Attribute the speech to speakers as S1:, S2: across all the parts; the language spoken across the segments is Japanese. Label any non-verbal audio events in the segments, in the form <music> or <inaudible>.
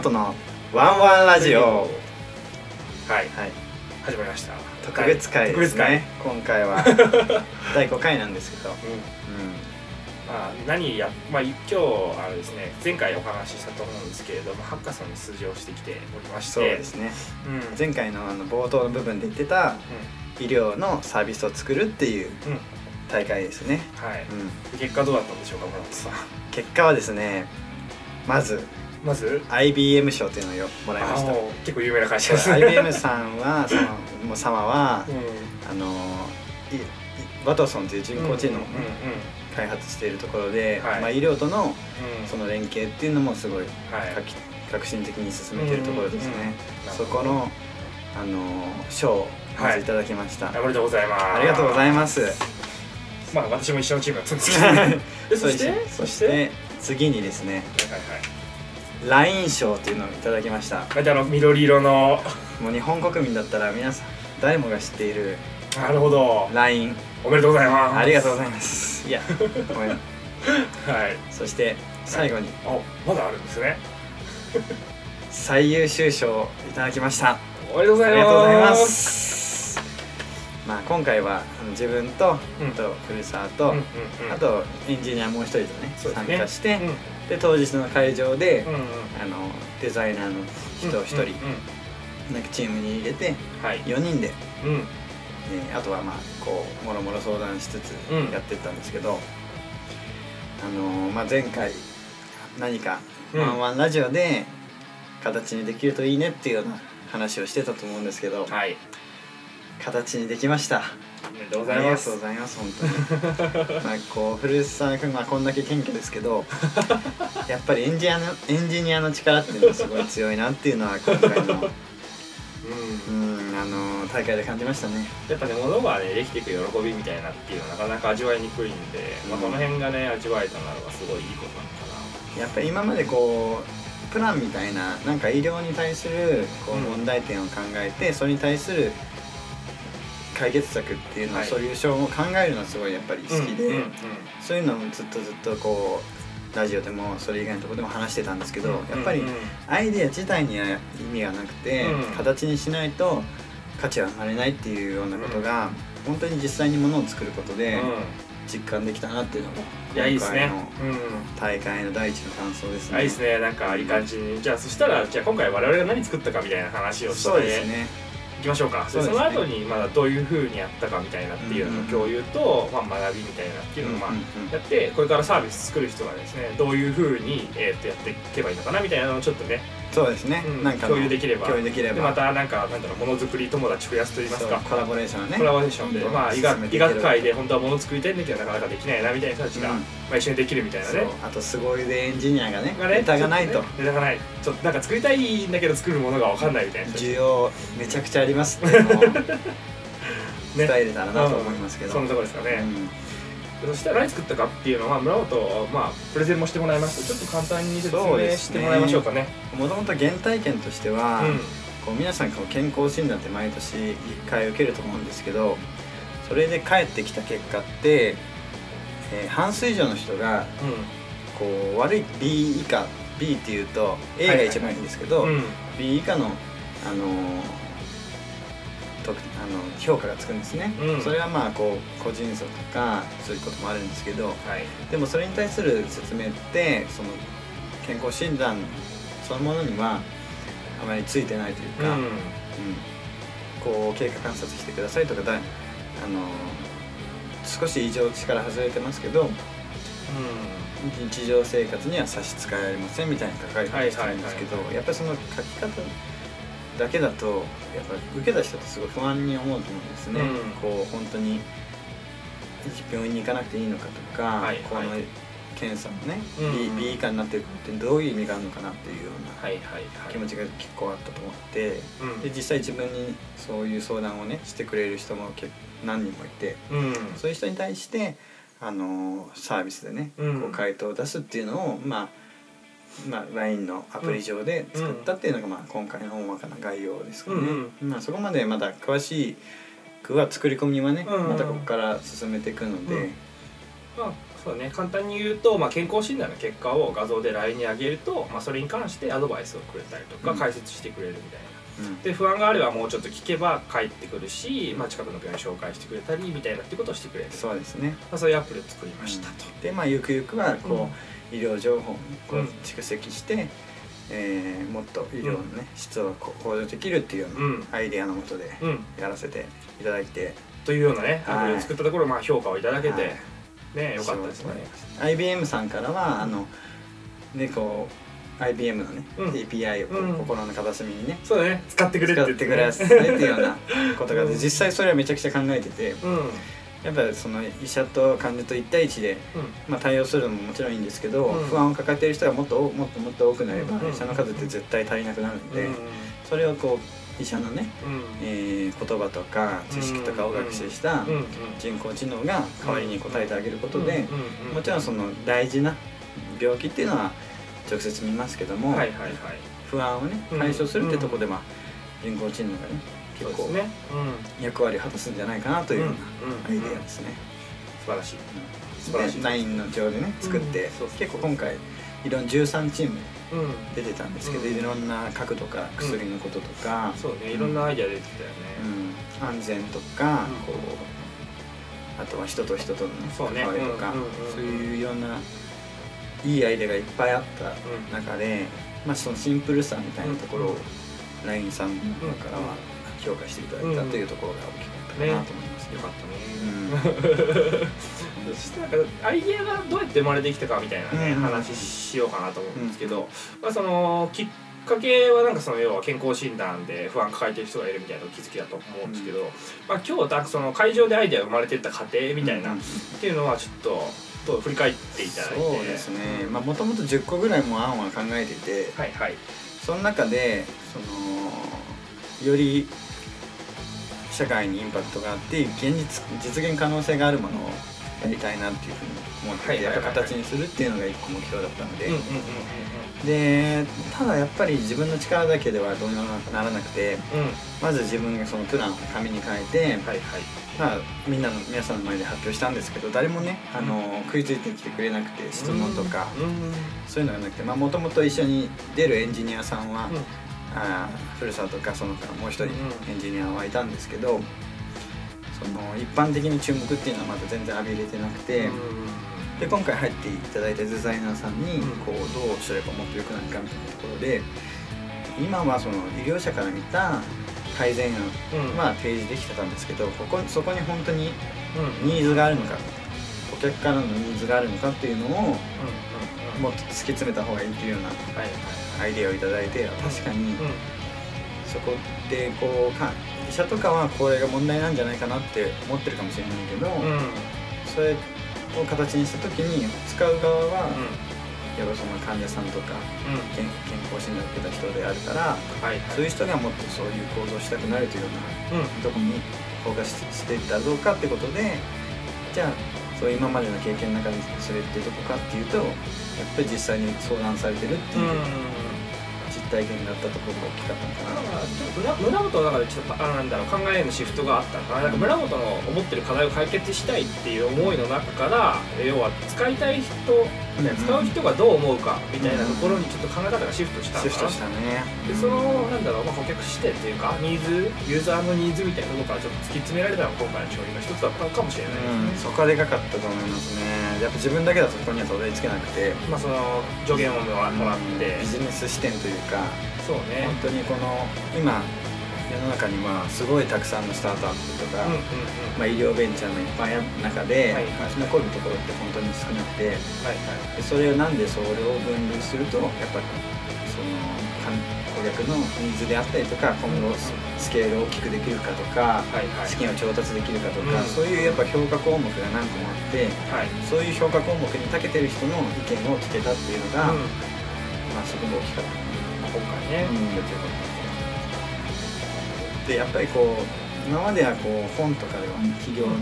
S1: 本のワンワンラジオ。
S2: はい
S1: はい。
S2: 始まりました。
S1: 特別会ですね。今回は。<laughs> 第5回なんですけど、
S2: うん。
S1: う
S2: まあ何やまあ今日あのですね前回お話ししたと思うんですけれどもハッカソンに出場してきておりま
S1: ん、
S2: して。
S1: そうですね。
S2: うん。
S1: 前回のあの冒頭の部分で言ってた医療のサービスを作るっていう大会ですね、
S2: はい。
S1: うん、
S2: 結果どうだったんでしょうか村本さん。
S1: 結果はですねまず
S2: まず
S1: IBM 賞っていうのをよもらいました。
S2: 結構有名な会社ですね。
S1: IBM さんは <laughs> そのもう様は
S2: うん。
S1: あのいいワトソンという人工知能を開発しているところで、
S2: はい。
S1: まあ、医療とのその連携っていうのもすごい
S2: はい。
S1: 革革新的に進めているところですね、
S2: うんうんうん。
S1: そこのあの賞をまずい。ただきました、
S2: おめでとうございます。
S1: ありがとうございます。
S2: まあ私も一緒のチームだったんですけど。<laughs> でそして？
S1: そして次にですね
S2: はいはいはい
S1: LINE 賞っていうのをいただきました。
S2: あの緑色の。
S1: もう日本国民だったら皆さん誰もが知っている
S2: なるほど。
S1: LINE
S2: おめでとうございます。
S1: ありがとうございます。いやごめん。<laughs>
S2: はい。
S1: そして最後に。
S2: あまだあるんですね。
S1: 最優秀賞をいただきました。
S2: おめでとうございます。
S1: ありがとうございまあ今回は自分と、
S2: うん。
S1: あと古澤と、
S2: うんうんうん。
S1: あとエンジニアもう一人とね
S2: ね。
S1: 加して、
S2: うん
S1: で当日の会場で、
S2: うんうん。
S1: あのデザイナーの人を一人、
S2: うんうん
S1: なんかチームに入れて
S2: はい。
S1: 4人で、
S2: うん。
S1: えーあとはまあこうもろもろ相談しつつ
S2: うん。
S1: やってったんですけど、あのーまあ、前回何か
S2: うん。
S1: ワンワンラジオで形にできるといいねっていうような話をしてたと思うんですけど
S2: はい
S1: 形にできました。
S2: おめでとうご
S1: あ
S2: ざいます。
S1: りがとうございます本当に。<laughs> まあこう古澤君はこんだけ謙虚ですけど <laughs> やっぱりエンジニアのエンジニアの力っていうのはすごい強いなっていうのは今回の
S2: う
S1: うんあの大会で感じましたね。
S2: やっぱね物がねできていく喜びみたいなっていうのはなかなか味わいにくいんで、まあ、
S1: うん。
S2: この辺がね味わえたならばすごいいいことなのか
S1: やっぱり今までこうプランみたいななんか医療に対するこう
S2: うん。
S1: 問題点を考えて、それに対する解決策っていうのを、
S2: はい。
S1: ソリューションを考えるのはすごいやっぱり好
S2: な
S1: きで、
S2: うんうんうん。
S1: そういうのをずっとずっとこうラジオでもそれ以外のところでも話してたんですけど、やっぱり
S2: うんうん。
S1: アイデア自体には意味がなくて、
S2: うん。
S1: 形にしないと価値は生まれないっていうようなことが、本当に実際にものを作ることで実感できたなっていうのが
S2: いやいいですね。
S1: 今回の
S2: うん。
S1: 大会の第一の感想ですね。
S2: あいいですね。なんかいい感じに。じゃあそしたらじゃあ今回我々が何作ったかみたいな話をして。
S1: そうですね。
S2: いきましょうか。
S1: そね。
S2: その後にまだどういうふうにやったかみたいなっていうのの共有と、まあ、学びみたいなっていうのをまあやってこれからサービス作る人がですねどういうふうに、えー、とやっていけばいいのかなみたいなのをちょっとね、
S1: そうですね。
S2: うん。
S1: なんかの
S2: 共有できれば。
S1: 共有できれば。
S2: でまたなんかなんだろうものづくり友達増やすといいますか。
S1: コラボレーションをね。
S2: コラボレーションで、まあ、医
S1: 進
S2: 学医学界で本当はもの作りたいんだけどなかなかできないなみたいな人たちが、
S1: うん。
S2: まあ、一緒にできるみたいなね。
S1: あとすごいでエンジニアがねネタがないと。
S2: ネタがない。ちょっとなんか作りたいんだけど作るものが分かんないみたいな
S1: 需要めちゃくちゃありますって <laughs> 伝えれたらなと思いますけど。
S2: そんなところですかね、
S1: うん
S2: そしたら何作ったかっていうのは村本、まあ、プレゼンもしてもらいました。ちょっと簡単に説明してもらいましょうかね。
S1: もともと原体験としては、
S2: うん。
S1: こう皆さんこう健康診断って毎年1回受けると思うんですけどそれで返ってきた結果って、えー半数以上の人がこう悪い B 以下 B っていうと A が一番いいんですけど、
S2: うんうん
S1: B 以下の、あのーとあの評価がつくんですね、
S2: うん。
S1: それはまあこう個人差とかそういうこともあるんですけど
S2: はい。
S1: でもそれに対する説明ってその健康診断そのものにはあまりついてないというか、
S2: うん。
S1: うん。こう経過観察してくださいとかだあの少し異常値から外れてますけど日常生活には差し支えありませんみたいに書かれてる人いるんですけど
S2: はいはいはいはい。
S1: やっぱりその書き方だけだとやっぱ受けた人ってすごい不安に思うと思うんですね、
S2: うん。
S1: こう本当に病院に行かなくていいのかとか、
S2: はい
S1: この
S2: はい
S1: 検査もね、
S2: うん
S1: B, B 以下になってるってどういう意味があるのかなっていうような
S2: はいはいはい。
S1: 気持ちが結構あったと思って、
S2: うん。
S1: で実際自分にそういう相談をねしてくれる人も結何人もいて
S2: うん。
S1: そういう人に対してあのサービスでね、
S2: うん。
S1: こう回答を出すっていうのをまあまあ、LINE のアプリ上で作ったっていうのが、まあ、今回の大まかな概要ですかね、
S2: うん
S1: まあ、そこまでまだ詳しくは作り込みはね、
S2: うんうん。
S1: またここから進めていくので、
S2: うん。まあそうね。簡単に言うと、まあ、健康診断の結果を画像で LINE に上げると、まあ、それに関してアドバイスをくれたりとか、
S1: うん。
S2: 解説してくれるみたいな。
S1: うん。
S2: で不安があればもうちょっと聞けば帰ってくるし、まあ、近くの病院紹介してくれたりみたいなってことをしてくれる。
S1: そうですね。
S2: まあ、そういうアプリを作りましたと。
S1: でまあゆくゆくはこう、医療情報をこ
S2: う
S1: うん。蓄積して、えーもっと医療のね、質を向上できるっていうよう
S2: うん。
S1: なアイデアのもとで
S2: うん、
S1: やらせていただいて、
S2: というようなね
S1: はい。
S2: アプリを作ったところ、まあ、評価をいただけて、
S1: はい。
S2: ねよかったですね。
S1: IBM さんからはあのでこう IBM のね、
S2: うん。
S1: API を心の片隅にね
S2: そうだね。使ってくれって
S1: 使ってくださいっていうよう
S2: な。
S1: なことが <laughs> 実際それはめちゃくちゃ考えてて
S2: うん
S1: やっぱその医者と患者と1対1で、まあ、対応するのももちろんいいんですけど、
S2: うん。
S1: 不安を抱えている人がもっと多もっともっと多くなれば、
S2: うん。
S1: 医者の数って絶対足りなくなるんで、
S2: うん。
S1: それをこう医者のね、
S2: うん。
S1: えー言葉とか知識とかを学習した人工知能が代わりに答えてあげることで、もちろんその大事な病気っていうのは直接見ますけども、不安をね
S2: うん。
S1: 解消するってとこで、まあ、人工知能がね結構
S2: ね、うん。
S1: 役割を果たすんじゃないかなというようなアイデア
S2: で
S1: ですね。
S2: 素晴らしい。素晴らしい。
S1: で LINE の上でね作って、
S2: うんそうそう。
S1: 結構今回いろんな13チーム
S2: うん。
S1: 出てたんですけど、
S2: うん。
S1: いろんな角度から薬のこととか、
S2: そうねいろんなアイデア出てたよね、
S1: うん。安全とか、
S2: うん。
S1: こうあとは人と人との、関わりとか、そういういろんないいアイデアがいっぱいあった中で、まあ、そのシンプルさみたいなところを LINE さんからは評価していただいたというところが大きかったかなと思いますね。
S2: よかったね、<laughs> そしてなんかアイデアがどうやって生まれてきたかみたいなね、
S1: うん。
S2: 話しようかなと思うんですけど、まあ、そのきっかけはなんかその要は健康診断で不安抱えてる人がいるみたいな気づきだと思うんですけど、まあ、今日その会場でアイデアが生まれてった過程みたいな、
S1: うん。
S2: っていうのはちょっとどう振り返っていただいて。
S1: そうですね。もともと10個ぐらいも案は考えてて
S2: はいはい。
S1: その中でそのより社会にインパクトがあって現実実現可能性があるものをやりたいなっていうふうに思ってやっぱ形にするっていうのが一個目標だったので、
S2: うんうんうん
S1: でただやっぱり自分の力だけではどうにもならなくて
S2: うん。うん
S1: まず自分がそのプランを紙に書いて、
S2: はいはい。
S1: まあ、みんなの皆さんの前で発表したんですけど誰もねあの食いついてきてくれなくて質問とか
S2: うんうん
S1: そういうのがなくてもともと一緒に出るエンジニアさんは、
S2: うん
S1: あー古澤とかその他もう一人
S2: うん
S1: エンジニアはいたんですけどその一般的に注目っていうのはまだ全然浴びれてなくて。で今回入っていただいたデザイナーさんに
S2: うん。
S1: こうどうすればもっと良くなるかみたいなところで今はその医療者から見た改善案
S2: うん。
S1: は提示できてたんですけどここそこに本当に
S2: うん。
S1: ニーズがあるのか顧客からのニーズがあるのかっていうのをもっと突き詰めた方がいいっていうようなアイデアをいただいて確かに
S2: うん。
S1: そこでこうか医者とかはこれが問題なんじゃないかなって思ってるかもしれないけど、
S2: うん。
S1: それを形にした時に使う側は、
S2: うん。
S1: やっぱその患者さんとか
S2: うん。
S1: 健健康診断を受けた人であるから
S2: はいはい。
S1: そういう人がもっとそういう行動をしたくなるというような
S2: うん。
S1: とこにフォーカスしていったらどうかってことでじゃあそう今までの経験の中でそれってどこかっていうとやっぱり実際に相談されてるっていう体験だったところが大きかったのかな。
S2: 村村本の中でちょっとあなんだろう考えのシフトがあったのかななんか村本の思ってる課題を解決したいっていう思いの中から要は使いたい人、ね
S1: うん
S2: 使う人がどう思うかみたいなところにちょっと考え方がシフトしたのかな
S1: シフトしたね。
S2: でそのなんだろう、まあ、顧客視点っていうかニーズユーザーのニーズみたいなところからちょっと突き詰められたのが今回の商品の一つだったのかもしれないですね、
S1: うん、そこはでかかったと思いますね。やっぱ自分だけだとそこにはたどり着けなくて、
S2: まあその助言をもらって、
S1: ビジネス視点というか、
S2: そうね。
S1: 本当にこの今世の中にはすごいたくさんのスタートアップとか、
S2: うんうんうん。
S1: まあ、医療ベンチャーのいっぱいある中で、
S2: はい
S1: 生き残るところって本当に少なくて。
S2: はいはい。
S1: でそれをなんでそれを分類するとやっぱりその顧客のニーズであったりとか今後ススケールを大きくできるかとか
S2: はいはい。
S1: 資金を調達できるかとか、
S2: うん
S1: そういうやっぱ評価項目が何個もあって
S2: はい。
S1: そういう評価項目に長けてる人の意見を聞けたっていうのが、
S2: うん。
S1: まあすごく大きかった。
S2: まあ今回ね、
S1: うん。
S2: やってよかった
S1: でやっぱりこう今まではこう本とかでは企業の
S2: うん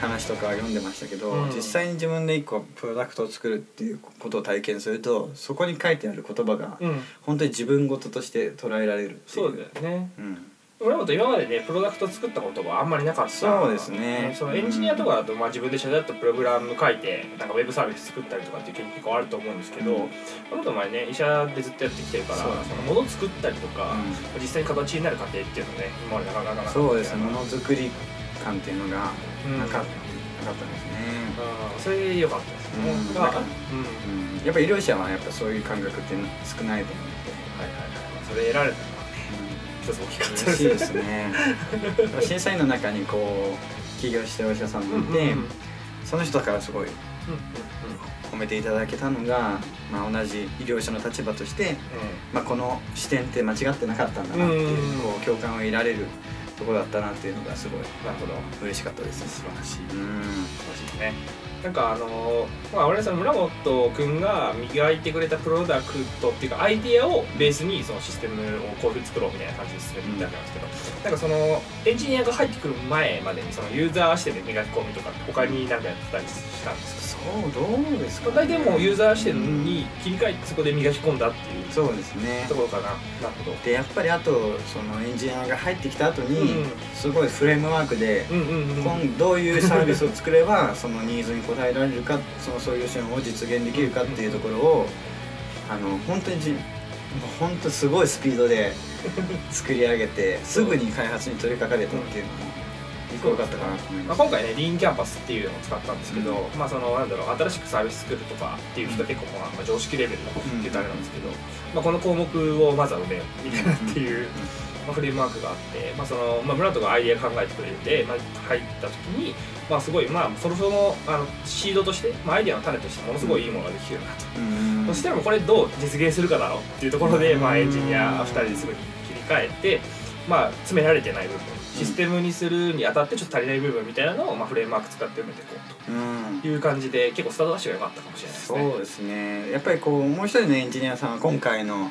S1: 話とかは読んでましたけど、
S2: うん。
S1: 実際に自分で一個プロダクトを作るっていうことを体験するとそこに書いてある言葉が
S2: うん。
S1: 本当に自分事として捉えられるっていう。
S2: そうだよね。
S1: うん、
S2: 俺もと今までねプロダクト作ったことはあんまりなかった。
S1: そうですね。
S2: そのエンジニアとかだと、まあ、自分で社だったプログラム書いてなんかウェブサービス作ったりとかっていう経験結構あると思うんですけど、
S1: うん。
S2: この人前ね医者でずっとやってきてるからそ
S1: そ
S2: のもの作ったりとか、
S1: う
S2: 実際に形になる過程っていうのね今までなかなかなかった。
S1: そうですね。
S2: ね
S1: ものづくり感っていうのが
S2: うん。
S1: なか,、なかったですね、
S2: うん。それで良かったです。ね、
S1: うん。
S2: だから
S1: なんか
S2: うん。
S1: うん、やっぱ医療者はやっぱそういう感覚って少ないと思って、
S2: はいはいはい。それ得られた。のはね一つ大きかった
S1: 嬉しいですね。審査員の中にこう起業してるお医者さんもいて、
S2: うんうんうん。
S1: その人からすごい
S2: うん
S1: 褒めていただけたのが、まあ、同じ医療者の立場として、まあ、この視点って間違ってなかったんだなっていう,、
S2: うん
S1: こう共感を得られるところだったなっていうのがすごい
S2: なるほど。
S1: 嬉しかったです。
S2: 素晴らしい。
S1: うん。
S2: 素晴らしいですねなんかあのーまあ俺はその村本君が磨いてくれたプロダクトっていうかアイディアをベースにそのシステムをこういうふうに作ろうみたいな感じで進めていったわけなんですけど、なんかそのエンジニアが入ってくる前までにそのユーザー視点で磨き込みとか他に何かやってたりしたんですか？
S1: そうどうですか、
S2: 大体もうユーザー視点に切り替えてそこで磨き込んだっていう
S1: そうですね。
S2: ところかな。なるほど。
S1: でやっぱりあとそのエンジニアが入ってきた後に、
S2: うん。
S1: すごいフレームワークで、今どういうサービスを作ればそのニーズに応えられるかそのソリューションを実現できるかっていうところをあの本当にじ本当すごいスピードで <laughs> 作り上げてすぐに開発に取り掛かれたっていうのも一個良かったかなと思い
S2: まあ。今回ねリーンキャンパスっていうのを使ったんですけど、
S1: う
S2: まあそのなんだろう新しくサービス作るとかっていう人は結構まあまあ常識レベルのって言うとあれなんですけど、まあ、この項目をまずは埋めようみたいなっていう、まあ、フレームワークがあって、まあそのまあ、村とかアイデア考えてくれて、まあ、入った時に、まあ、すごいまあそろそろあのシードとして、まあ、アイデアの種としてものすごいいいものができるなと。
S1: うん。
S2: そしたらもうこれどう実現するかだろうっていうところで、まあ、エンジニア2人ですぐに切り替えて、まあ、詰められてない部分。システムにするにあたってちょっと足りない部分みたいなのを、まあ、フレームワーク使って埋めていこう
S1: うん。
S2: という感じで結構スタートダッシュが良かったかもしれないですね。
S1: そうですね。やっぱりこうもう一人のエンジニアさんは今回の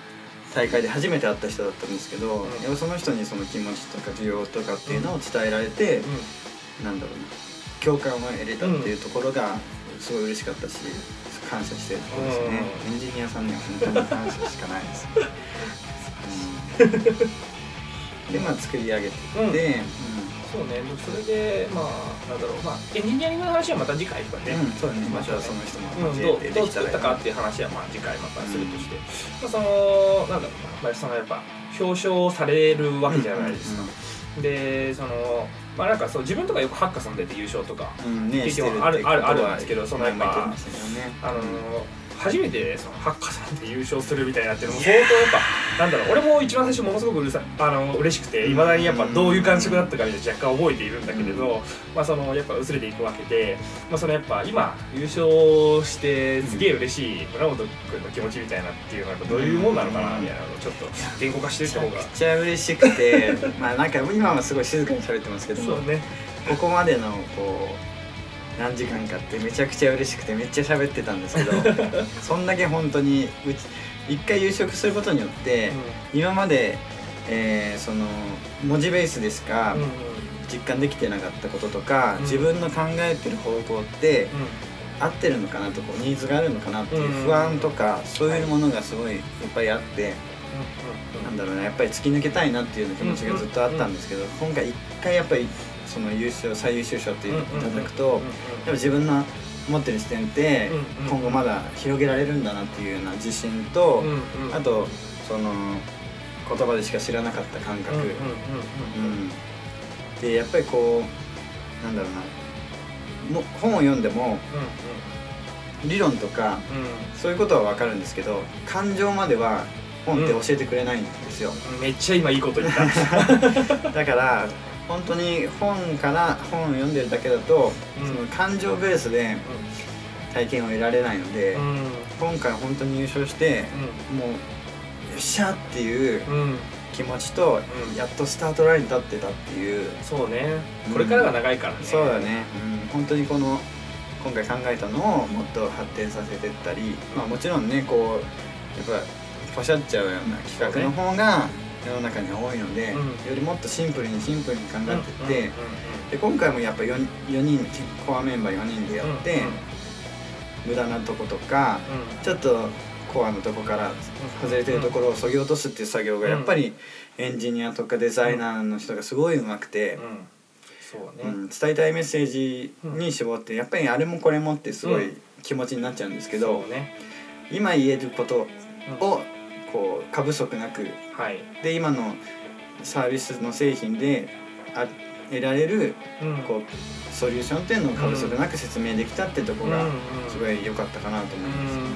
S1: 大会で初めて会った人だったんですけど、
S2: うん。
S1: その人にその気持ちとか需要とかっていうのを伝えられて、
S2: う
S1: なんだろうな共感を得れたっていうところがすごい嬉しかったし感謝してるところですね、エンジニアさんには本当に感謝しかないです、<laughs> うん、でまあ作り上げていって、
S2: んそうねそれでまあなんだろうまあエンジニアリングの話はまた次回とかね、
S1: うんそうだね。ま
S2: しましょう
S1: たその人
S2: うん、どうどう作ったか
S1: ら
S2: っていう話はまあ次回またするとして、まあ、そのなんだろうな、まあ、そのやっぱ表彰されるわけじゃないですか、でそのまあなんかそう自分とかよくハッカソン出て優勝とか
S1: うんうんね
S2: 経験はあるあるあるんですけどそのやっぱ
S1: ね。
S2: あの初めてそのハッカソンで優勝するみたいなっていうのも相当やっぱなんだろう俺も一番最初ものすごくうるさあの嬉しくていまだにやっぱどういう感触だったかみたいな若干覚えているんだけれど、まあそのやっぱ薄れていくわけで、まあ、そのやっぱ今優勝してすげえ嬉しい村本君の気持ちみたいなっていうのはどういうもんなのかなみたいなのをちょっと言語化していった方が
S1: めっちゃ嬉しくて。まあなんか今はすごい静かに喋ってますけども
S2: ね。
S1: ここまでのこう何時間かってめちゃくちゃ嬉しくてめっちゃ喋ってたんですけど <laughs> そんだけ本当にうち一回優勝することによって、今まで、えーその文字ベースでしか
S2: うんうん。
S1: 実感できてなかったこととか、
S2: うん。
S1: 自分の考えてる方向って合ってるのかなとこうニーズがあるのかなっていう不安とか、そういうものがすごいい。っぱいあって、なんだろうなやっぱり突き抜けたいなっていう気持ちがずっとあったんですけど、今回一回やっぱりその優勝最優秀賞っていうのをいただくと、やっぱ自分の持ってる視点って今後まだ広げられるんだなっていうような自信と、あとその言葉でしか知らなかった感覚、でやっぱりこうなんだろうなも本を読んでも理論とかそういうことは分かるんですけど感情までは本って教えてくれないんですよ、
S2: うんめっちゃ今いいこと言った
S1: だから本当に本から本を読んでるだけだと、
S2: うん。
S1: その感情ベースで体験を得られないので、
S2: うん。
S1: 今回本当に優勝して、もうよっしゃっていう
S2: うんうん。
S1: 気持ちと、
S2: うん。
S1: やっとスタートラインに立ってたっていう、
S2: そうね。
S1: うん。
S2: これからが長いからね。
S1: そうだね、うん、本当にこの今回考えたのをもっと発展させてったり、まあ、もちろんねこうやっぱポシャっちゃうような企画の方が世の中には多いので、
S2: うん。
S1: よりもっとシンプルにシンプルに考えてって、
S2: うんうん
S1: で今回もやっぱ 4, 4人コアメンバー4人でやって、
S2: うん。うん
S1: 無駄なとことか
S2: うん。
S1: ちょっとコアのとこから外れてるところを削ぎ落とすっていう作業がやっぱりエンジニアとかデザイナーの人がすごい上手くて、
S2: うん。そうね、
S1: うん、伝えたいメッセージに絞ってやっぱりあれもこれもってすごい気持ちになっちゃうんですけど、
S2: そうね。
S1: 今言えること
S2: うん。
S1: をこう過不足なく。
S2: はい、
S1: で今のサービスの製品であ得られる
S2: うん。
S1: こうソリューションっていうのを過不足なく説明できたってところがすごい良かったかなと思います。
S2: うん。や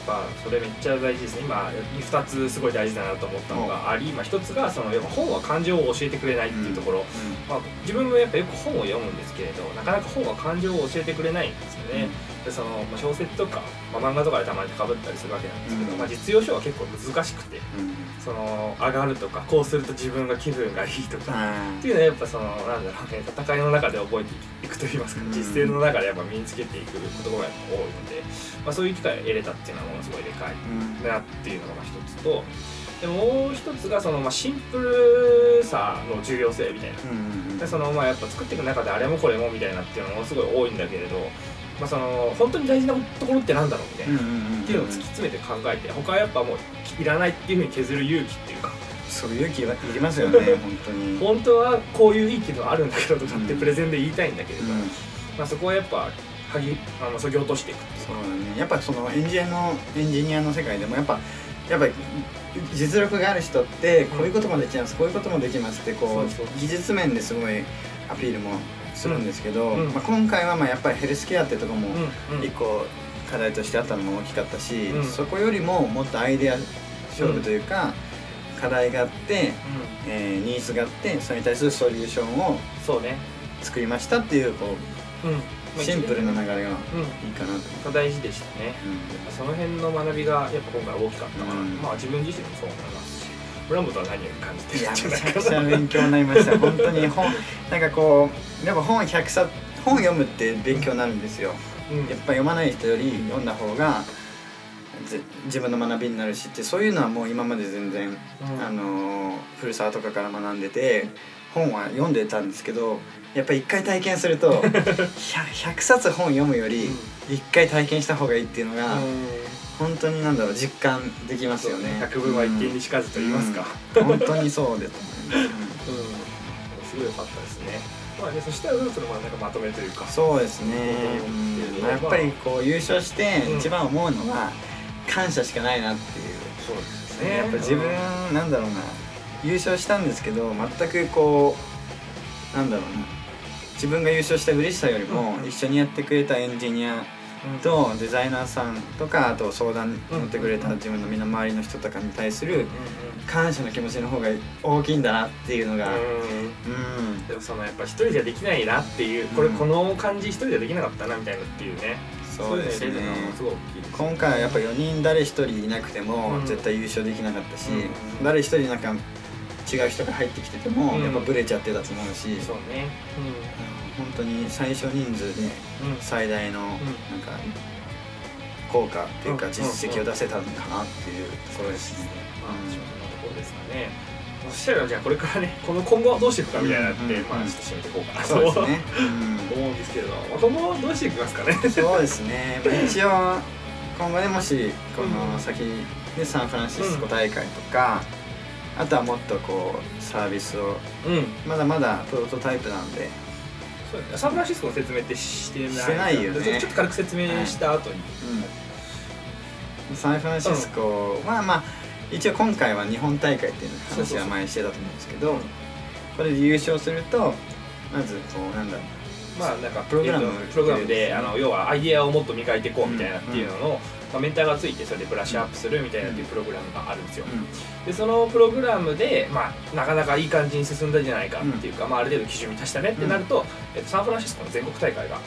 S2: っぱそれめっちゃ大事ですね。今2つすごい大事だなと思ったのがあり、まあ、1つがそのやっぱ本は感情を教えてくれないっていうところ、まあ、自分もやっぱよく本を読むんですけれどなかなか本は感情を教えてくれないんですよね、でそのまあ小説とか、まあ、漫画とかでたまにかぶったりするわけなんですけど、
S1: うん
S2: まあ、実用書は結構難しくて
S1: うん。
S2: その上がるとかこうすると自分が気分がいいとか
S1: あ
S2: っていうのはやっぱそのなんだろうね戦いの中で覚えていくといいますか、
S1: うん。
S2: 実践の中でやっぱ身につけていくことがやっぱ多いので、まあ、そういう機会を得れたっていうのはものすごいでかい
S1: うん。
S2: なっていうのがまあ一つとでもう一つがそのまあシンプルさの重要性みたいな。
S1: うん
S2: でそのまあやっぱ作っていく中であれもこれもみたいなっていうのもすごい多いんだけれど、まあ、その本当に大事なところってなんだろうみたいな、っていうのを突き詰めて考えて他はやっぱもういらないっていうふうに削る勇気っていうか。
S1: そういう勇気はいりますよね <laughs> 本当に。
S2: 本当はこういういい機能あるんだけどとかってプレゼンで言いたいんだけれど、
S1: うん。
S2: まあ、そこはやっぱはぎあの削ぎ落としていく
S1: そうだねやっぱそのエンジニアのエンジニアの世界でもやっぱやっぱ実力がある人ってこういうこともできます、こういうこともできますってこう。技術面ですごいアピールもするんですけど、
S2: うん。うん
S1: まあ、今回はまあやっぱりヘルスケアってとこも
S2: うんうん。
S1: 一個課題としてあったのも大きかったし、
S2: うん。
S1: そこよりももっとアイデア勝負というか、課題があって、えーニーズがあってそれに対するソリューションを
S2: そうね、
S1: 作りましたっていうこ
S2: うんま
S1: う
S2: あ
S1: シンプルな流れがいい
S2: うん
S1: かなと、
S2: が大事でしたね。
S1: うん。
S2: その辺の学びがやっぱ今回大きかったかな、
S1: うん。
S2: まあ自分自身もそう思います。し村本は何より感じて
S1: いやめちゃくちゃ勉強になりました本当に。本なんかこうやっぱ本100冊本読むって勉強になるんですよ。
S2: うん。
S1: やっぱ読まない人より読んだ方がぜ自分の学びになるしってそういうのはもう今まで全然、
S2: うん。
S1: あの古澤とかから学んでて本は読んでたんですけどやっぱ一回体験すると <laughs> 100, 100冊本読むより一回体験した方がいいっていうのが、本当になんだろう実感できますよね。
S2: 百分は一見にしかずと言いますか、
S1: うん。本当にそうですと思います、
S2: うん。すごい良かったですね。まあねそしたらそのまあなんかまとめというか。
S1: そうですね、うん。やっぱりこう優勝して
S2: うん。
S1: 一番思うのは感謝しかないなっていう、
S2: そうですね。
S1: やっぱ自分、なんだろうな。優勝したんですけど全くこうなんだろうな。自分が優勝した嬉しさよりも
S2: うん。
S1: 一緒にやってくれたエンジニア
S2: うん
S1: とデザイナーさんとかあと相談に乗ってくれた
S2: うん
S1: 自分の身の回りの人とかに対する
S2: うんうん
S1: 感謝の気持ちの方が大きいんだなっていうのが。
S2: うん
S1: うん
S2: でもそのやっぱ一人じゃできないなっていうこれ
S1: うん。
S2: この感じ一人ではできなかったなみたいなっていうね。
S1: そうですね。今回はやっぱ4人誰一人いなくても
S2: うん。
S1: 絶対優勝できなかったし、
S2: うん
S1: 誰一人なんか違う人が入ってきてても
S2: うん。
S1: やっぱブレちゃってたと思うし、
S2: そうね
S1: 本当に最小人数で最大のなんか効果っていうか
S2: うん
S1: 実績を出せたのかなっていうところですね。
S2: まあそん。なところですかね。そしたらじゃあこれからねこの今後はどうしていくかみたいなって、
S1: うんうん
S2: まあちょっと締めていこうかなと。
S1: そうですね。
S2: 思うんですけれど、まあ、今後はどうしていきますかね。
S1: うんそうですね。まあ <laughs> 一応今後でもしこの先でサンフランシスコ大会とか、あとはもっとこうサービスを
S2: うん。
S1: まだまだプロトタイプなんで。
S2: そうだね。サンフランシスコの説明ってしてない
S1: してないよね。
S2: ちょっと軽く説明した後に、
S1: うん、サンフランシスコは、まあ一応今回は日本大会っていう話は前にしてたと思うんですけどこれで優勝するとまずこうなんだろう。
S2: まあなんか
S1: プログラム
S2: えーとプログラムであの要はアイデアをもっと磨いていこうみたいな
S1: うん
S2: っていうのの、まあ、メンターがついてそれでブラッシュアップするみたいなっていうプログラムがあるんですよ、
S1: う
S2: でそのプログラムで、まあ、なかなかいい感じに進んだんじゃないかっていうか、まあ、ある程度基準に達したねってなると、えっと、サンフランシスコの全国大会が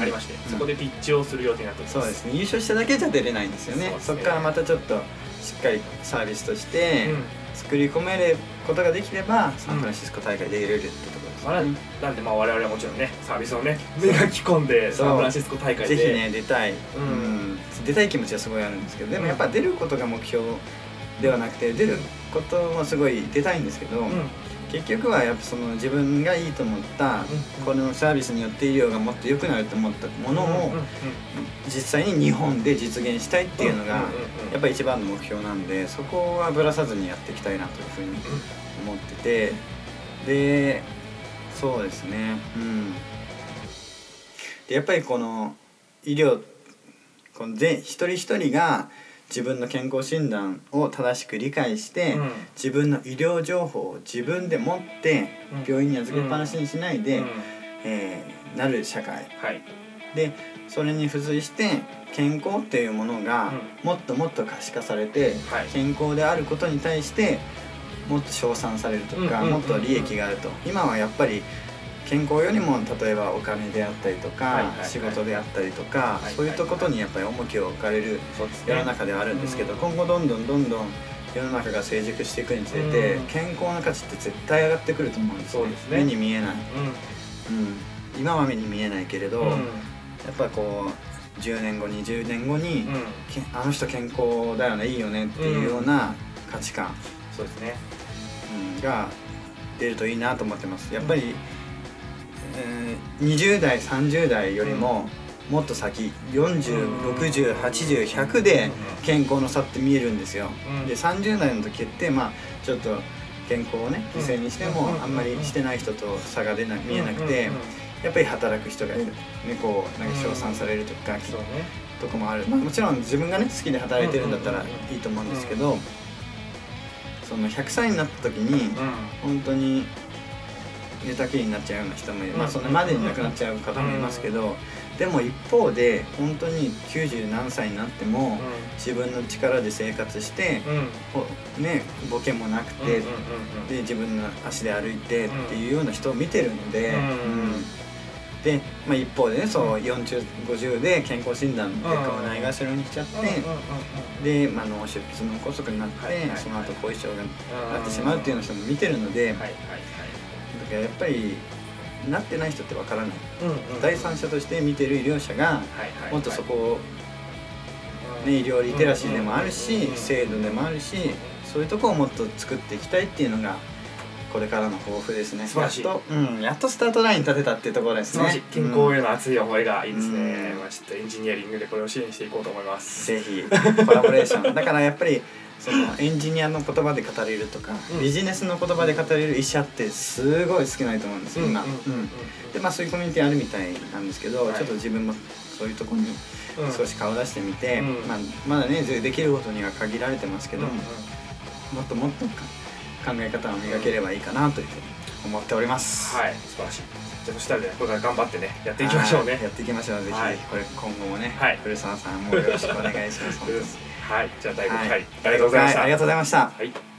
S2: ありまして、
S1: うん。
S2: そこでピッチをする予定になってます。
S1: そうですね。優勝しただけじゃ出れないんですよね。
S2: そうですね。
S1: からまたちょっとしっかりサービスとして
S2: うん。
S1: 作り込めることができれば、サンフランシスコ大会で出れるってところです
S2: まあ、
S1: ね、
S2: なんでまあ我々はもちろんねサービスをね磨き込んでサンフランシスコ大会で。
S1: ぜひね出たい、
S2: うん
S1: 出たい気持ちはすごいあるんですけどでもやっぱ出ることが目標ではなくて出ることもすごい出たいんですけど、
S2: うん。
S1: 結局はやっぱその自分がいいと思ったこのサービスによって医療がもっと良くなると思ったものを実際に日本で実現したいっていうのがやっぱり一番の目標なんでそこはぶらさずにやっていきたいなというふうに思っててでそうですね。うん。でやっぱりこの医療この全一人一人が自分の健康診断を正しく理解して、うん、自分の医療情報を自分で持って病院に預けっぱなしにしないで、うん、えー、なる社会、はい、でそれに付随して健康っていうものがもっともっと可視化されて、健康であることに対してもっと称賛されるとか、もっと利益があると。今はやっぱり健康よりも例えばお金であったりとか、仕事であったりとか、そういったことにやっぱり重きを置かれる世の中ではあるんですけど、今後どんどんどんどん世の中が成熟していくにつれて、健康の価値って絶対上がってくると思うんですね。目に見えない、うん。今は目に見えないけれど、やっぱこう10年後20年後に、あの人健康だよねいいよねっていうような価値観、
S2: そうですね、
S1: うん、が出るといいなと思ってます。やっぱり、えー、20代30代よりももっと先406080100で健康の差って見えるんですよ、で30代の時ってまあちょっと健康をね犠牲にしてもあんまりしてない人と差が出な見えなくてやっぱり働く人がいる、ね、こうなんか称賛されるとか、とかもある、まあ、もちろん自分がね好きで働いてるんだったらいいと思うんですけどその100歳になった時に本当に寝たきりになっちゃうような人もいる、まあそれまでに亡くなっちゃう方もいますけど、でも一方で本当に90何歳になっても自分の力で生活して、ねボケもなくて、で自分の足で歩いてっていうような人を見てるので。うんで、まあ、一方でねそう4050で健康診断の結果をないがしろにしちゃってで、まあ、脳出血脳梗塞になって、その後後遺症がなってしまうっていうような人も見てるので、やっぱりなってない人ってわからない、第三者として見てる医療者がもっとそこを、ね、医療リテラシーでもあるし制度でもあるしそういうとこをもっと作っていきたいっていうのがこれからの抱負ですね。やっと,、うん、やっとスタートライン立てたっていうところですね。
S2: 健康への熱い思いがいいですね、うん、まあ、ちょっとエンジニアリングでこれを支援していこうと思います。
S1: ぜひコラボレーション。だからやっぱりそのエンジニアの言葉で語れるとか、うん、ビジネスの言葉で語れる医者ってすごい少ないと思うんですよ今。でまあそういうコミュニティあるみたいなんですけど、はい、ちょっと自分もそういうところに少し顔出してみて、うん、まあ、まだねできることには限られてますけど、もっともっと考え方を磨ければいいかなというふうに思っております。
S2: はい。素晴らしい。じゃあそしたらねこれから頑張ってねやっていきましょうね。
S1: やっていきましょう。ぜひ、はい、これ今後もね、はい、古澤さんもよろしくお願いします <laughs>
S2: はいじゃあ第5回、はい、ありがとうございました。
S1: ありがとうございました。
S2: はい